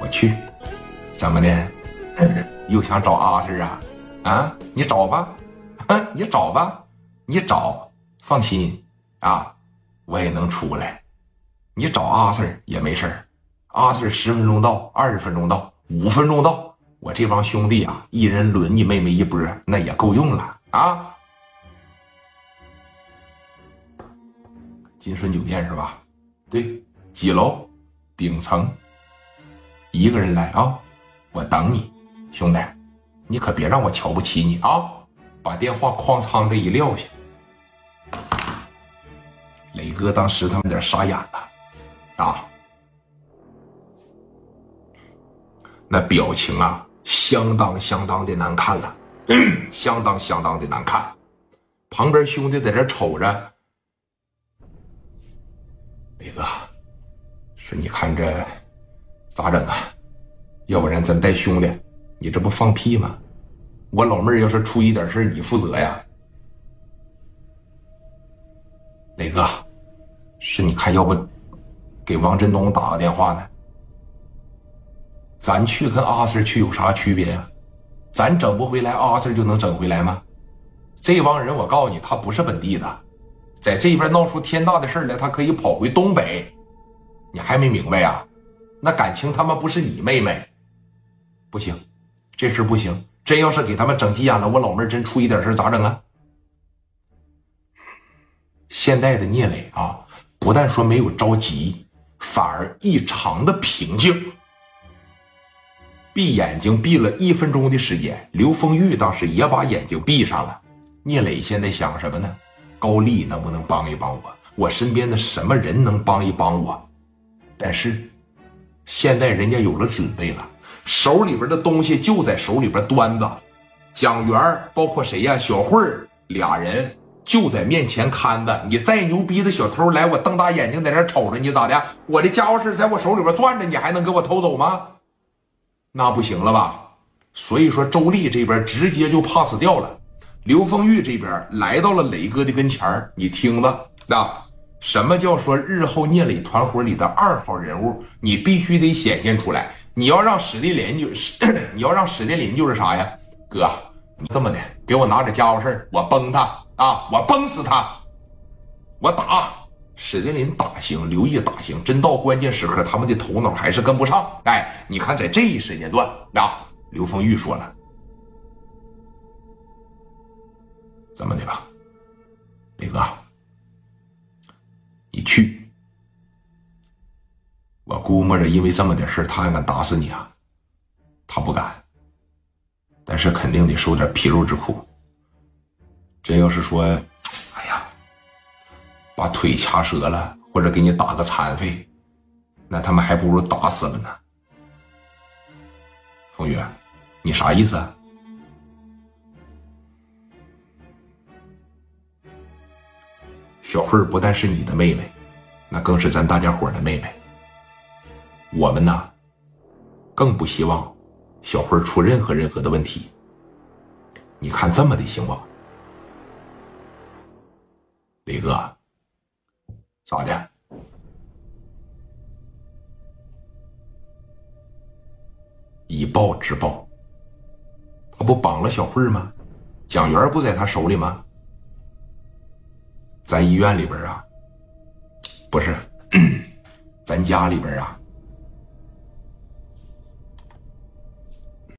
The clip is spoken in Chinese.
我去，怎么的？又想找阿 Sir 啊？啊，你找吧，你找吧，你找，放心啊，我也能出来。你找阿 Sir 也没事阿 Sir 十分钟到，二十分钟到，五分钟到，我这帮兄弟啊，一人轮你妹妹一波，那也够用了啊。金顺酒店是吧？对，几楼？顶层。一个人来啊，我等你，兄弟，你可别让我瞧不起你啊！把电话哐仓这一撂下，磊哥当时他们点傻眼了。啊，那表情啊，相当相当的难看了，相当相当的难看。旁边兄弟在这瞅着，磊哥说：“你看这咋整啊？要不然咱带兄弟，你这不放屁吗？我老妹儿要是出一点事你负责呀。”磊哥，是你看要不？给王振东打个电话呢。咱去跟阿 Sir 去有啥区别呀？咱整不回来，阿 Sir 就能整回来吗？这帮人，我告诉你，他不是本地的，在这边闹出天大的事来，他可以跑回东北。你还没明白呀？那感情他妈不是你妹妹，不行，这事不行。真要是给他们整急眼了，我老妹真出一点事咋整啊？现在的聂磊啊，不但说没有着急。反而异常的平静。闭眼睛闭了一分钟的时间，刘丰玉当时也把眼睛闭上了。聂磊现在想什么呢？高丽能不能帮一帮我？我身边的什么人能帮一帮我？但是现在人家有了准备了，手里边的东西就在手里边端着。蒋元包括谁呀？小慧俩人。就在面前看着，你再牛逼的小偷来，我瞪大眼睛在那瞅着你咋的？我的家伙事在我手里边攥着，你还能给我偷走吗？那不行了吧？所以说周丽这边直接就 pass 掉了。刘凤玉这边来到了磊哥的跟前你听着，那什么叫说日后聂磊团伙里的二号人物，你必须得显现出来。你要让史殿林就，你要让史殿林就是啥呀？哥，你这么的，给我拿点家伙事我崩他。啊！我崩死他！我打史殿林打行，刘毅打行，真到关键时刻，他们的头脑还是跟不上。哎，你看，在这一时间段，啊，刘丰玉说了，怎么的吧，李哥，你去，我估摸着，因为这么点事他还敢打死你啊？他不敢，但是肯定得受点皮肉之苦。真要是说，哎呀，把腿掐折了，或者给你打个残废，那他们还不如打死了呢。风雨，你啥意思？小慧不但是你的妹妹，那更是咱大家伙的妹妹。我们呢，更不希望小慧出任何任何的问题。你看这么的行不？李哥，咋的？以暴制暴，他不绑了小慧吗？蒋元不在他手里吗？咱医院里边啊，不是，咱家里边啊，